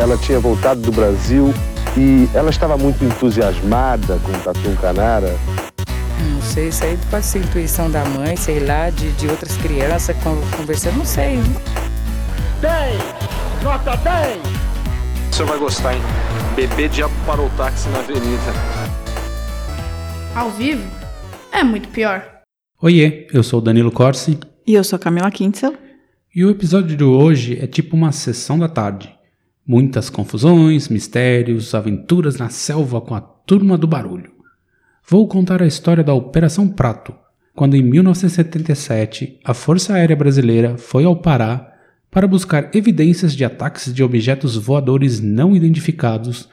ela tinha voltado do Brasil e ela estava muito entusiasmada com o Tatu Canara. Não sei, isso aí pode ser intuição da mãe, sei lá, de, de outras crianças conversando, não sei. 10! Nota 10! O senhor vai gostar, hein? Bebê diabo parou o táxi na avenida. Ao vivo? É muito pior. Oiê, eu sou o Danilo Corsi. E eu sou a Camila Kintzel. E o episódio de hoje é tipo uma sessão da tarde. Muitas confusões, mistérios, aventuras na selva com a turma do barulho. Vou contar a história da Operação Prato, quando em 1977 a Força Aérea Brasileira foi ao Pará para buscar evidências de ataques de objetos voadores não identificados,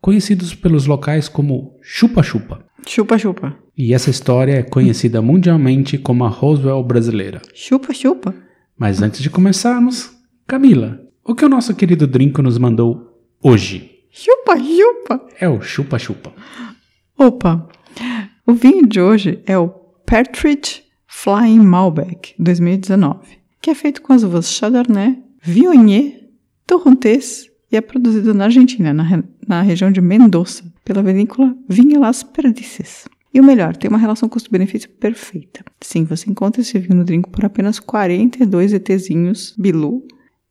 conhecidos pelos locais como chupa-chupa. Chupa-chupa. E essa história é conhecida mundialmente como a Roswell brasileira. Chupa-chupa. Mas antes de começarmos, Camila, o que o nosso querido Drinco nos mandou hoje? Chupa-chupa. É o chupa-chupa. Opa! O vinho de hoje é o Partridge Flying Malbec 2019, que é feito com as uvas Chardonnay, Viognier, Torrontés e é produzido na Argentina, na, na região de Mendoza, pela vinícola Vinha Las Perdices. E o melhor, tem uma relação custo-benefício perfeita. Sim, você encontra esse vinho no drink por apenas 42 ETzinhos Bilu.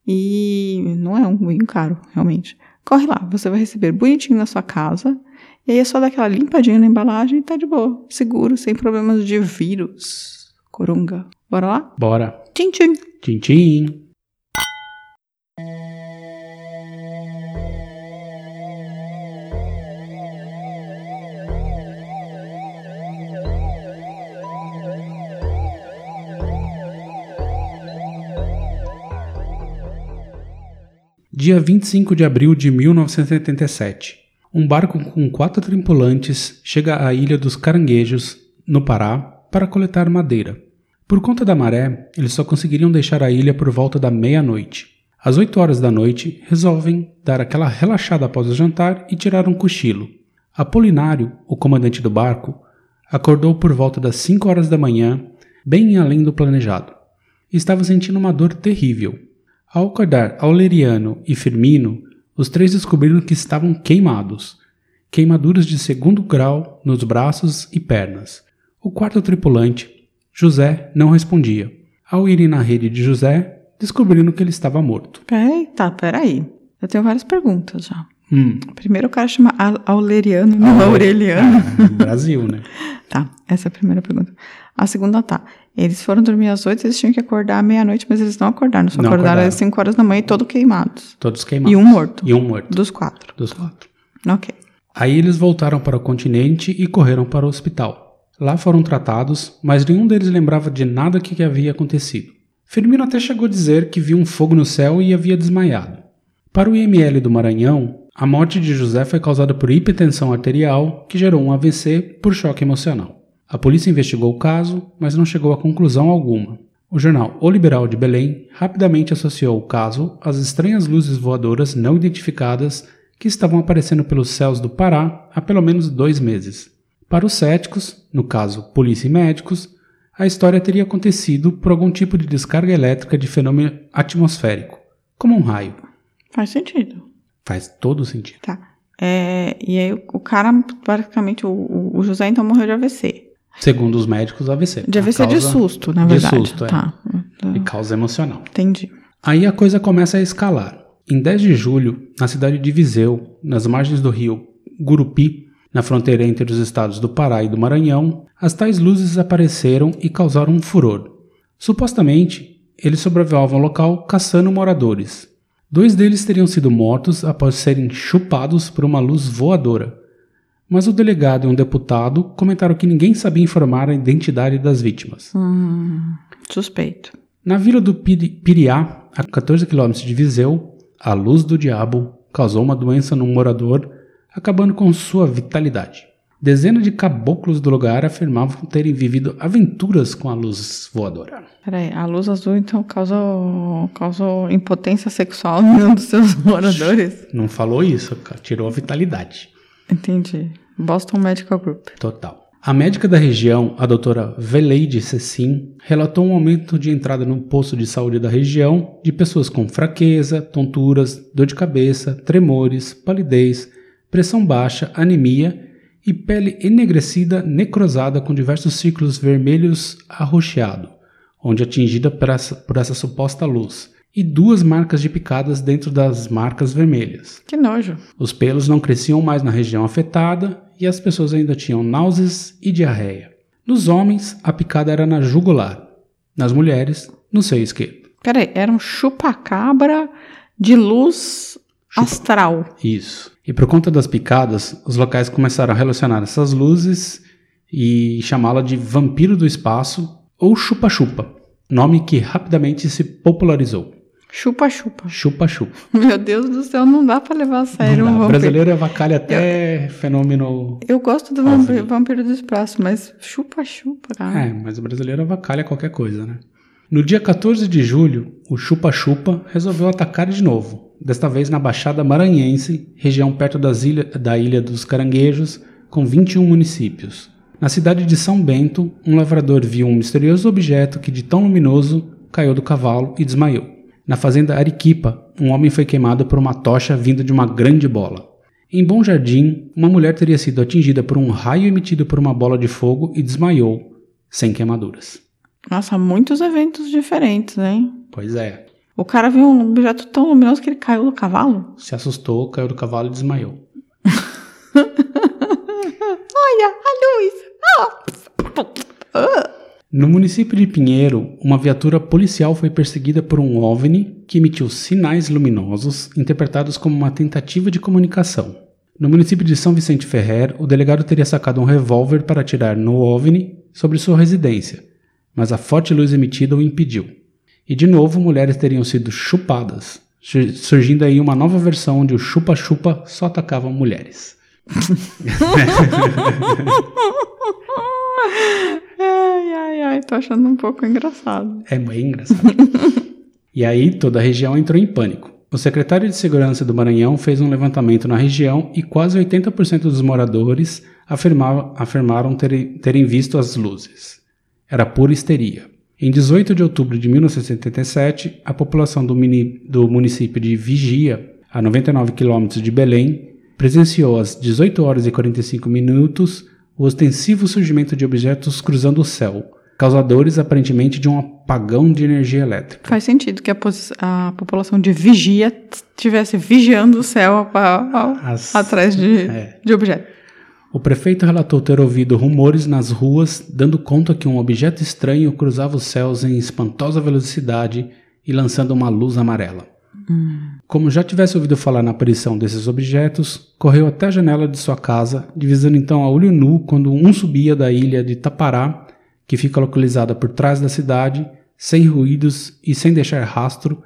E não é um vinho caro, realmente. Corre lá, você vai receber bonitinho na sua casa. E aí é só dar aquela limpadinha na embalagem e tá de boa. Seguro, sem problemas de vírus. Corunga. Bora lá? Bora. Tchim, tchim. Tchim, tchim. Dia 25 de abril de 1987. Um barco com quatro tripulantes chega à Ilha dos Caranguejos, no Pará, para coletar madeira. Por conta da maré, eles só conseguiriam deixar a ilha por volta da meia-noite. Às 8 horas da noite, resolvem dar aquela relaxada após o jantar e tirar um cochilo. Apolinário, o comandante do barco, acordou por volta das 5 horas da manhã, bem além do planejado. Estava sentindo uma dor terrível. Ao acordar Aureliano e Firmino, os três descobriram que estavam queimados, queimaduras de segundo grau nos braços e pernas. O quarto tripulante, José, não respondia. Ao irem na rede de José, descobriram que ele estava morto. Eita, peraí. Eu tenho várias perguntas já. Hum. Primeiro o cara chama Aureliano não Aureliano. Ah, Brasil, né? tá, essa é a primeira pergunta. A segunda tá. Eles foram dormir às oito, eles tinham que acordar à meia-noite, mas eles não acordaram. Só Não acordaram, acordaram. às cinco horas da manhã e todos queimados. Todos queimados. E um morto. E um morto. Dos quatro. Dos quatro. Ok. Aí eles voltaram para o continente e correram para o hospital. Lá foram tratados, mas nenhum deles lembrava de nada que havia acontecido. Firmino até chegou a dizer que viu um fogo no céu e havia desmaiado. Para o IML do Maranhão, a morte de José foi causada por hipertensão arterial, que gerou um AVC por choque emocional. A polícia investigou o caso, mas não chegou a conclusão alguma. O jornal O Liberal de Belém rapidamente associou o caso às estranhas luzes voadoras não identificadas que estavam aparecendo pelos céus do Pará há pelo menos dois meses. Para os céticos, no caso polícia e médicos, a história teria acontecido por algum tipo de descarga elétrica de fenômeno atmosférico, como um raio. Faz sentido. Faz todo sentido. Tá. É, e aí o cara, basicamente, o- o, o José então morreu de AVC. Segundo os médicos, AVC. De AVC de causa- susto, na de verdade. susto, é. Tá. E causa emocional. Entendi. Aí a coisa começa a escalar. Em 10 de julho, na cidade de Viseu, nas margens do rio Gurupi, na fronteira entre os estados do Pará e do Maranhão, as tais luzes apareceram e causaram um furor. Supostamente, eles sobrevoavam o local caçando moradores. Dois deles teriam sido mortos após serem chupados por uma luz voadora. Mas o delegado e um deputado comentaram que ninguém sabia informar a identidade das vítimas. Hum, suspeito. Na vila do Piri- Piriá, a 14 quilômetros de Viseu, a luz do diabo causou uma doença num morador, acabando com sua vitalidade. Dezenas de caboclos do lugar afirmavam terem vivido aventuras com a luz voadora. Peraí, a luz azul então causou, causou impotência sexual em um dos seus moradores? Não falou isso, tirou a vitalidade. Entendi. Boston Medical Group. Total. A médica da região, a doutora Veleide Cecim, relatou um aumento de entrada no posto de saúde da região de pessoas com fraqueza, tonturas, dor de cabeça, tremores, palidez, pressão baixa, anemia e pele enegrecida necrosada com diversos círculos vermelhos arroxeado, onde atingida por essa, por essa suposta luz, e duas marcas de picadas dentro das marcas vermelhas. Que nojo. Os pelos não cresciam mais na região afetada e as pessoas ainda tinham náuseas e diarreia. Nos homens, a picada era na jugular. Nas mulheres, no seio esquerdo. Peraí, era um chupacabra de luz astral. Isso. E por conta das picadas, os locais começaram a relacionar essas luzes e chamá-la de vampiro do espaço ou chupa-chupa, nome que rapidamente se popularizou. Chupa-chupa. Chupa-chupa. Meu Deus do céu, não dá pra levar a sério um vampiro. brasileiro avacalha até fenômeno. Eu gosto do vampiro, vampiro do espaço, mas chupa-chupa, cara. É, mas o brasileiro avacalha qualquer coisa, né? No dia 14 de julho, o Chupa-Chupa resolveu atacar de novo, desta vez na Baixada Maranhense, região perto das ilha, da Ilha dos Caranguejos, com 21 municípios. Na cidade de São Bento, um lavrador viu um misterioso objeto que, de tão luminoso, caiu do cavalo e desmaiou. Na fazenda Ariquipa, um homem foi queimado por uma tocha vinda de uma grande bola. Em Bom Jardim, uma mulher teria sido atingida por um raio emitido por uma bola de fogo e desmaiou, sem queimaduras. Nossa, muitos eventos diferentes, hein? Pois é. O cara viu um objeto tão luminoso que ele caiu do cavalo. Se assustou, caiu do cavalo e desmaiou. Olha, a luz! No município de Pinheiro, uma viatura policial foi perseguida por um OVNI que emitiu sinais luminosos interpretados como uma tentativa de comunicação. No município de São Vicente Ferrer, o delegado teria sacado um revólver para atirar no OVNI sobre sua residência, mas a forte luz emitida o impediu. E de novo, mulheres teriam sido chupadas, sur- surgindo aí uma nova versão onde o chupa-chupa só atacava mulheres. Ai, ai, ai, tô achando um pouco engraçado. É bem engraçado. e aí toda a região entrou em pânico. O secretário de Segurança do Maranhão fez um levantamento na região e quase 80% dos moradores afirmavam, afirmaram terem, terem visto as luzes. Era pura histeria. Em 18 de outubro de 1977, a população do, mini- do município de Vigia, a 99 quilômetros de Belém, presenciou às 18 horas e 45 minutos o ostensivo surgimento de objetos cruzando o céu, causadores aparentemente de um apagão de energia elétrica. Faz sentido que a, a população de vigia estivesse vigiando o céu a- a- As- atrás de, é. de objeto. O prefeito relatou ter ouvido rumores nas ruas dando conta que um objeto estranho cruzava os céus em espantosa velocidade e lançando uma luz amarela. Como já tivesse ouvido falar na aparição desses objetos, correu até a janela de sua casa, divisando então a olho nu quando um subia da ilha de Tapará, que fica localizada por trás da cidade, sem ruídos e sem deixar rastro,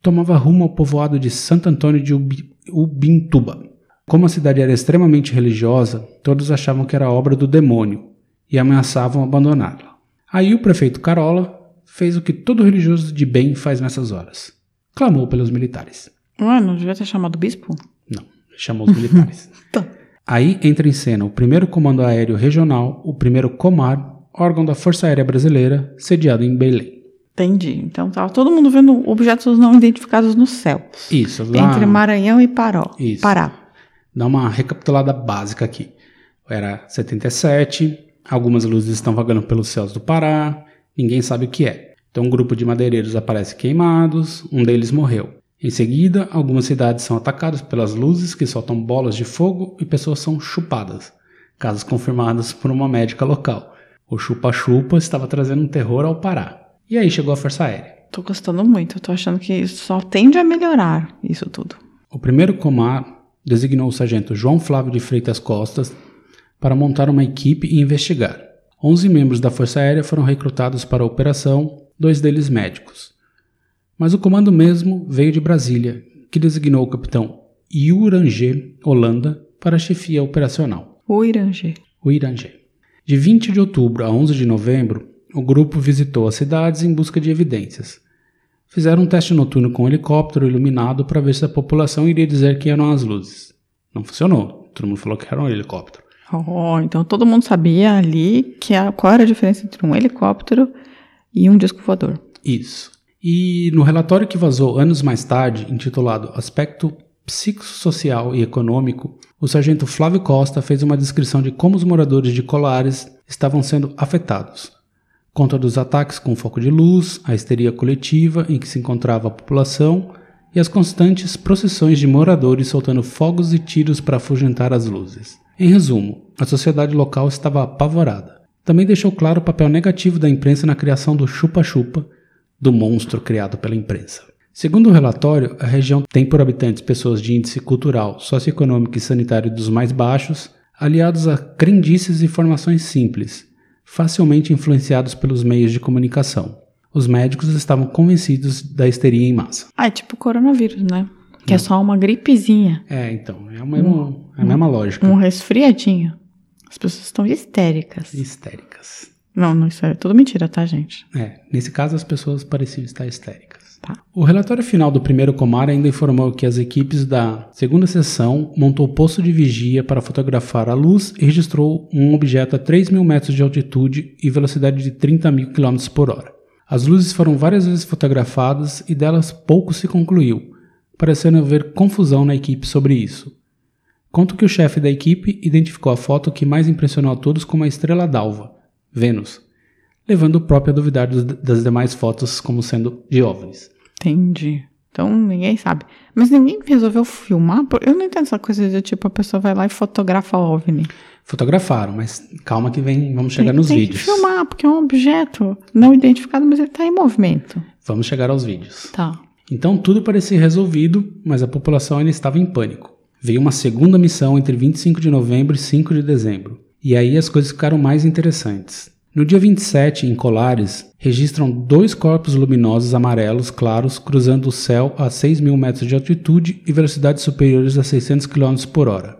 tomava rumo ao povoado de Santo Antônio de Ubi- Ubintuba. Como a cidade era extremamente religiosa, todos achavam que era obra do demônio e ameaçavam abandoná-la. Aí o prefeito Carola fez o que todo religioso de bem faz nessas horas: clamou pelos militares. Ué, não devia ter chamado o bispo? Não, chamou os militares. Tá. Aí entra em cena o primeiro Comando Aéreo Regional, o primeiro Comar, órgão da Força Aérea Brasileira, sediado em Belém. Entendi. Então tava todo mundo vendo objetos não identificados no céu. Isso, lá, Entre Maranhão e Paró. Isso. Pará. dá uma recapitulada básica aqui. Era 77, algumas luzes estão vagando pelos céus do Pará, ninguém sabe o que é. Então um grupo de madeireiros aparece queimados, um deles morreu. Em seguida, algumas cidades são atacadas pelas luzes que soltam bolas de fogo e pessoas são chupadas, casos confirmados por uma médica local. O chupa-chupa estava trazendo um terror ao Pará. E aí chegou a Força Aérea. Tô gostando muito. Tô achando que só tende a melhorar isso tudo. O primeiro comar designou o sargento João Flávio de Freitas Costas para montar uma equipe e investigar. 11 membros da Força Aérea foram recrutados para a operação, dois deles médicos. Mas o comando mesmo veio de Brasília, que designou o capitão Uranger Holanda para a chefia operacional. O Irangê. O Iranger. De 20 de outubro a 11 de novembro, o grupo visitou as cidades em busca de evidências. Fizeram um teste noturno com um helicóptero iluminado para ver se a população iria dizer que eram as luzes. Não funcionou. Todo mundo falou que era um helicóptero. Oh, então todo mundo sabia ali que a, qual era a diferença entre um helicóptero e um disco voador. Isso. E no relatório que vazou anos mais tarde, intitulado Aspecto Psicossocial e Econômico, o sargento Flávio Costa fez uma descrição de como os moradores de Colares estavam sendo afetados. Conta dos ataques com foco de luz, a histeria coletiva em que se encontrava a população e as constantes procissões de moradores soltando fogos e tiros para afugentar as luzes. Em resumo, a sociedade local estava apavorada. Também deixou claro o papel negativo da imprensa na criação do chupa-chupa, do monstro criado pela imprensa. Segundo o relatório, a região tem por habitantes pessoas de índice cultural, socioeconômico e sanitário dos mais baixos, aliados a crendices e formações simples, facilmente influenciados pelos meios de comunicação. Os médicos estavam convencidos da histeria em massa. Ah, é tipo coronavírus, né? Que é só uma gripezinha, É, então, é a mesma, é a mesma lógica. um resfriadinho. As pessoas estão histéricas. Histéricas. Não, não, isso é tudo mentira, tá, gente? É, nesse caso as pessoas pareciam estar histéricas. Tá. O relatório final do primeiro Comar ainda informou que as equipes da segunda seção montou posto de vigia para fotografar a luz e registrou um objeto a 3 mil metros de altitude e velocidade de 30 mil km por hora. As luzes foram várias vezes fotografadas e delas pouco se concluiu, parecendo haver confusão na equipe sobre isso. Conto que o chefe da equipe identificou a foto que mais impressionou a todos como a estrela d'alva, Vênus, levando o próprio a duvidar dos- das demais fotos como sendo de OVNIs. Entendi. Então ninguém sabe. Mas ninguém resolveu filmar? Eu não entendo essa coisa de tipo, a pessoa vai lá e fotografa o OVNI. Fotografaram, mas calma que vem, vamos chegar tem, nos tem vídeos. que filmar, porque é um objeto não identificado, mas ele tá em movimento. Vamos chegar aos vídeos. Tá. Então tudo parecia resolvido, mas a população ainda estava em pânico. Veio uma segunda missão entre 25 de novembro e 5 de dezembro. E aí as coisas ficaram mais interessantes. No dia 27, em Colares, registram dois corpos luminosos amarelos claros cruzando o céu a 6 mil metros de altitude e velocidades superiores a 600 km por hora.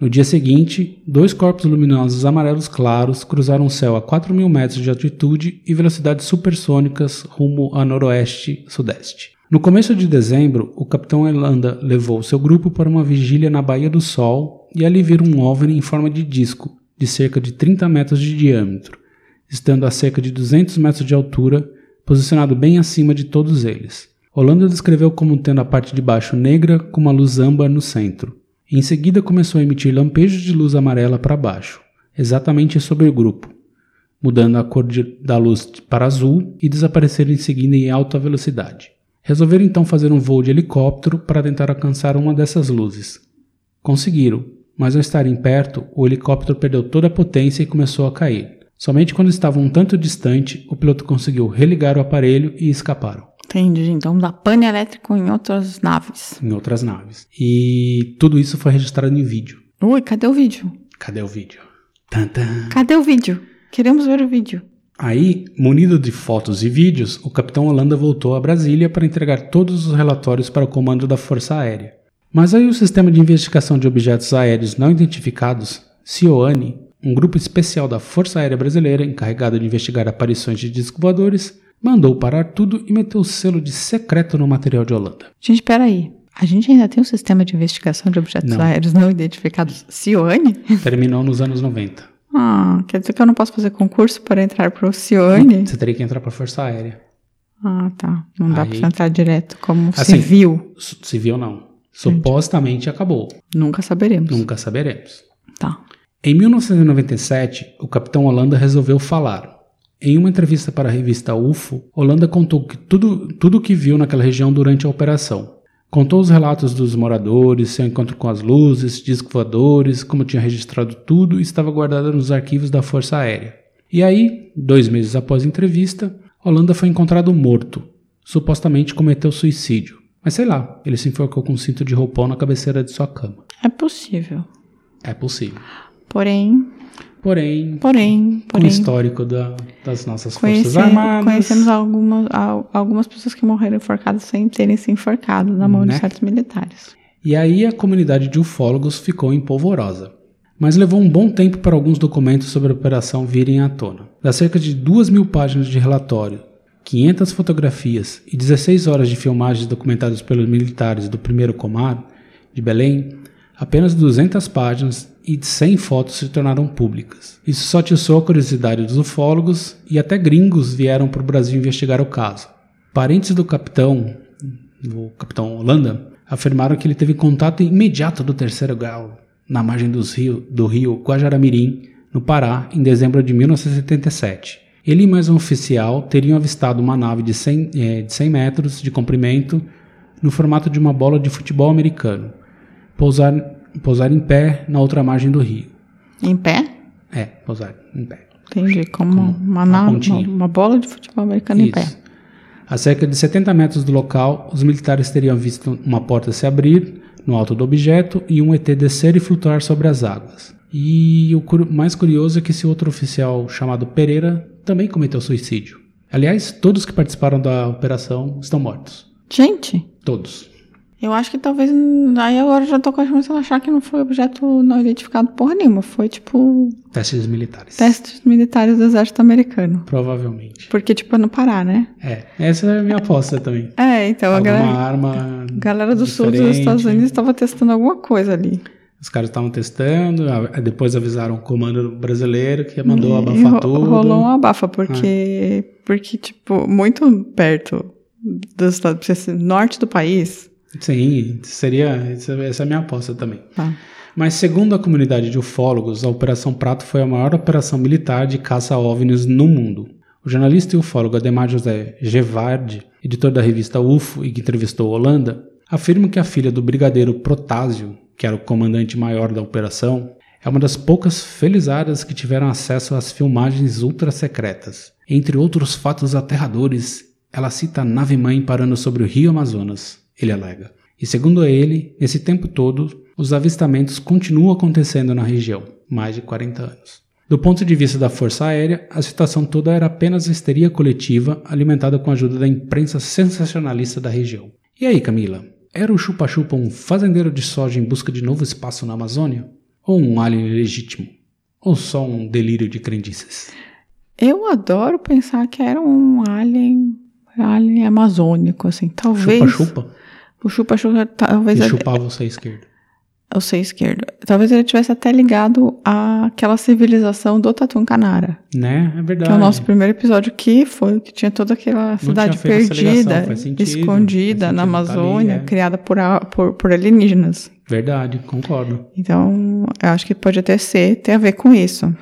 No dia seguinte, dois corpos luminosos amarelos claros cruzaram o céu a 4 mil metros de altitude e velocidades supersônicas rumo a noroeste-sudeste. No começo de dezembro, o capitão Elanda levou seu grupo para uma vigília na Baía do Sol e ali viram um OVNI em forma de disco, de cerca de 30 metros de diâmetro, estando a cerca de 200 metros de altura, posicionado bem acima de todos eles. Holanda descreveu como tendo a parte de baixo negra com uma luz âmbar no centro. Em seguida começou a emitir lampejos de luz amarela para baixo, exatamente sobre o grupo, mudando a cor de- da luz para azul e desaparecer em seguida em alta velocidade. Resolveram então fazer um voo de helicóptero para tentar alcançar uma dessas luzes. Conseguiram, mas ao estarem perto, o helicóptero perdeu toda a potência e começou a cair. Somente quando estavam um tanto distante, o piloto conseguiu religar o aparelho e escaparam Entendi. Então dá pane elétrico em outras naves. em outras naves. E tudo isso foi registrado em vídeo. Ui, cadê o vídeo? Cadê o vídeo? Tantã. Cadê o vídeo? Queremos ver o vídeo. Aí, munido de fotos e vídeos, o capitão Holanda voltou a Brasília para entregar todos os relatórios para o comando da Força Aérea. Mas aí o Sistema de Investigação de Objetos Aéreos Não Identificados, CIOANI, um grupo especial da Força Aérea Brasileira encarregado de investigar aparições de discos voadores, mandou parar tudo e meteu o selo de secreto no material de Holanda. Gente, peraí. A gente ainda tem um sistema de investigação de objetos Não. aéreos não identificados Cione? Terminou nos anos 90. Ah, quer dizer que eu não posso fazer concurso para entrar pro Cione? Você teria que entrar para a Força Aérea. Ah, tá. Não dá você entrar direto como Assim, civil. Civil não. Supostamente acabou. Nunca saberemos. Nunca saberemos. Tá. Em 1997, o capitão Holanda resolveu falar. Em uma entrevista para a revista UFO, Holanda contou que tudo tudo o que viu naquela região durante a operação. Contou os relatos dos moradores, seu encontro com as luzes, discos voadores, como tinha registrado tudo e estava guardado nos arquivos da Força Aérea. E aí, dois meses após a entrevista, Holanda foi encontrado morto. Supostamente cometeu suicídio. Mas sei lá, ele se enforcou com um cinto de roupão na cabeceira de sua cama. É possível. É possível. Porém, Porém, porém, com o porém. histórico da- das nossas conhece- Forças Armadas. conhecemos algumas, al- algumas pessoas que morreram enforcadas sem terem se enforcado na mão Né? de certos militares. E aí a comunidade de ufólogos ficou empolvorosa. Mas levou um bom tempo para alguns documentos sobre a operação virem à tona. Das cerca de 2 mil páginas de relatório, 500 fotografias e 16 horas de filmagens documentadas pelos militares do 1 Comar, de Belém, apenas 200 páginas e 100 fotos se tornaram públicas. Isso só atiçou a curiosidade dos ufólogos e até gringos vieram para o Brasil investigar o caso. Parentes do capitão, o capitão Holanda, afirmaram que ele teve contato imediato do terceiro grau na margem rio, do rio Guajaramirim, no Pará, em dezembro de 1977. Ele e mais um oficial teriam avistado uma nave de 100, é, de 100 metros de comprimento no formato de uma bola de futebol americano, pousar, pousar em pé na outra margem do rio. Em pé? É, pousar em pé. Entendi. Como, Como uma, uma uma, uma bola de futebol americano em pé. Isso. A cerca de 70 metros do local, os militares teriam visto uma porta se abrir no alto do objeto e um ET descer e flutuar sobre as águas. E o mais curioso é que esse outro oficial chamado Pereira também cometeu suicídio. Aliás, todos que participaram da operação estão mortos. Gente, Todos. Eu acho que talvez. Aí agora eu já tô começando a achar que não foi objeto não identificado porra nenhuma. Foi tipo Testes militares. testes militares do exército americano. Provavelmente. Porque, tipo, é no Pará, né? É, essa é a minha aposta também. É, então a Alguma galera, arma. a galera do sul dos. Estados Unidos estava testando alguma coisa ali. Os caras estavam testando, a- depois avisaram o comando brasileiro que mandou E abafar ro- tudo. Rolou um abafa, porque, porque, tipo, muito perto dos Estados Unidos, norte do país. Sim, seria. Essa é a minha aposta também. Tá. Mas segundo a comunidade de ufólogos, a Operação Prato foi a maior operação militar de caça a OVNIs no mundo. O jornalista e ufólogo Ademar José Gevardi, editor da revista UFO e que entrevistou Holanda, afirma que a filha do brigadeiro Protásio, que era o comandante maior da operação, é uma das poucas felizadas que tiveram acesso às filmagens ultra secretas. Entre outros fatos aterradores, ela cita a nave-mãe parando sobre o rio Amazonas, ele alega. E segundo ele, nesse tempo todo, os avistamentos continuam acontecendo na região, mais de 40 anos. Do ponto de vista da Força Aérea, a situação toda era apenas histeria coletiva alimentada com a ajuda da imprensa sensacionalista da região. E aí, Camila? Era o chupa-chupa um fazendeiro de soja em busca de novo espaço na Amazônia? Ou um alien legítimo? Ou só um delírio de crendices? Eu adoro pensar que era um alien, alien amazônico, assim. Talvez. Chupa-chupa? O chupa-chupa, talvez. E ele- chupava você à esquerda. Eu sei esquerdo. Talvez ele tivesse até ligado àquela civilização do Tatum Canara. Né? É verdade. Que é o nosso primeiro episódio que foi o que tinha toda aquela cidade perdida, sentido, escondida na tá ali, Amazônia, é. criada por, por, por alienígenas. Verdade, concordo. Então, eu acho que pode até ser, ter a ver com isso.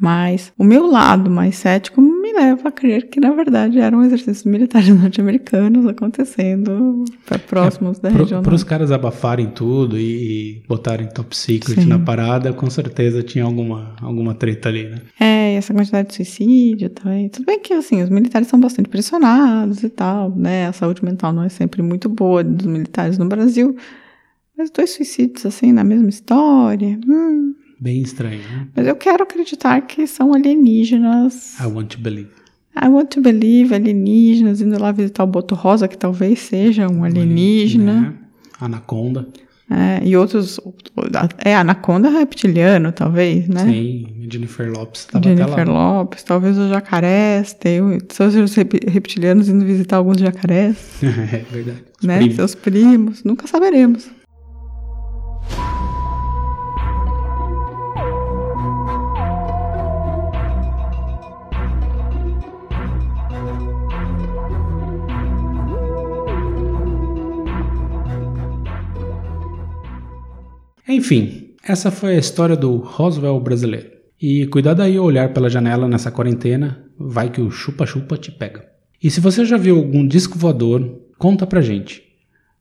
Mas o meu lado mais cético me leva a crer que, na verdade, eram exercícios militares norte-americanos acontecendo pra- próximos da região. Para os caras abafarem tudo e, e botarem top secret Sim. na parada, com certeza tinha alguma, alguma treta ali, né? É, e essa quantidade de suicídio também. Tudo bem que, assim, os militares são bastante pressionados e tal, né? A saúde mental não é sempre muito boa dos militares no Brasil. Mas dois suicídios, assim, na mesma história. hum. Bem estranho, né? Mas eu quero acreditar que são alienígenas. I want to believe. I want to believe alienígenas, indo lá visitar o Boto Rosa, que talvez seja um alienígena. Né? Anaconda. É, e outros. É, anaconda reptiliano, talvez, né? Sim, Jennifer Lopes estava até Jennifer lá. Lopes, talvez os jacarés, tem são os rep- reptilianos indo visitar alguns jacarés, é verdade. Os né? primos. Seus primos, nunca saberemos. Enfim, essa foi a história do Roswell brasileiro. E cuidado aí ao olhar pela janela nessa quarentena, vai que o chupa-chupa te pega. E se você já viu algum disco voador, conta pra gente.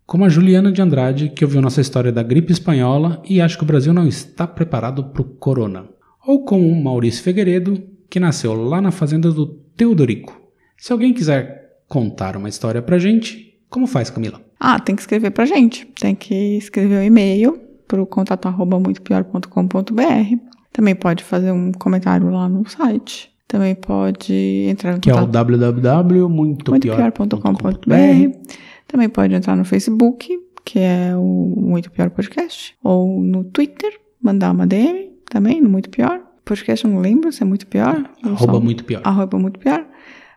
Como a Juliana de Andrade, que ouviu nossa história da gripe espanhola e acha que o Brasil não está preparado pro corona. Ou como o Maurício Figueiredo, que nasceu lá na fazenda do Teodorico. Se alguém quiser contar uma história pra gente, como faz, Camila? Ah, tem que escrever pra gente. Tem que escrever um e-mail pro contato arroba muitopior.com.br. Também pode fazer um comentário lá no site. Também pode entrar em Que é o contato www.muitopior.com.br muitopior.com.br. Também pode entrar no Facebook, que é o Muito Pior Podcast, ou no Twitter, mandar uma DM também, no Muito Pior. Podcast eu não lembro se é Muito Pior. Arroba só- muito pior. Arroba Muito Pior.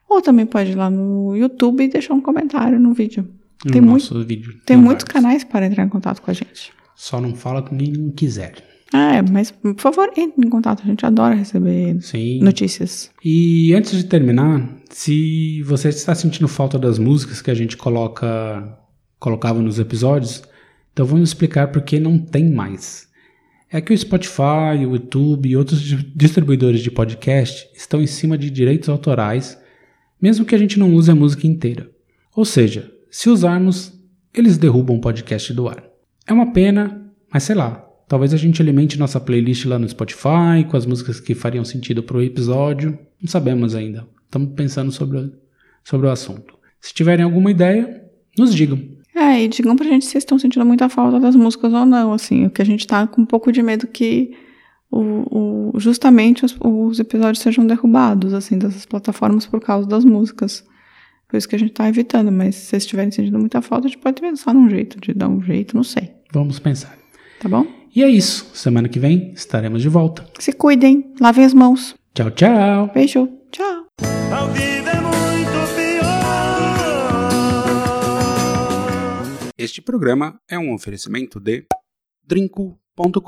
Ou também pode ir lá no YouTube e deixar um comentário no vídeo. no tem nosso vídeo. Tem muitos canais para entrar em contato com a gente. Só não fala com quem quiser. É, mas por favor, entre em contato. A gente adora receber Sim. notícias. E antes de terminar, se você está sentindo falta das músicas que a gente coloca, colocava nos episódios, então vamos explicar por que não tem mais. É que o Spotify, o YouTube e outros di- distribuidores de podcast estão em cima de direitos autorais, mesmo que a gente não use a música inteira. Ou seja, se usarmos, eles derrubam o podcast do ar. É uma pena, mas sei lá, talvez a gente alimente nossa playlist lá no Spotify com as músicas que fariam sentido para o episódio. Não sabemos ainda. Estamos pensando sobre, sobre o assunto. Se tiverem alguma ideia, nos digam. É, e digam pra gente se vocês estão sentindo muita falta das músicas ou não, assim. O que a gente tá com um pouco de medo que o, o- justamente os, os episódios sejam derrubados, assim, dessas plataformas por causa das músicas. Por isso que a gente tá evitando, mas se vocês estiverem sentindo muita falta, a gente pode pensar num jeito, de dar um jeito, não sei. Vamos pensar. Tá bom? E é isso. Semana que vem estaremos de volta. Se cuidem, lavem as mãos. Tchau, tchau. Beijo, tchau. É. Este programa é um oferecimento de drinco.com.br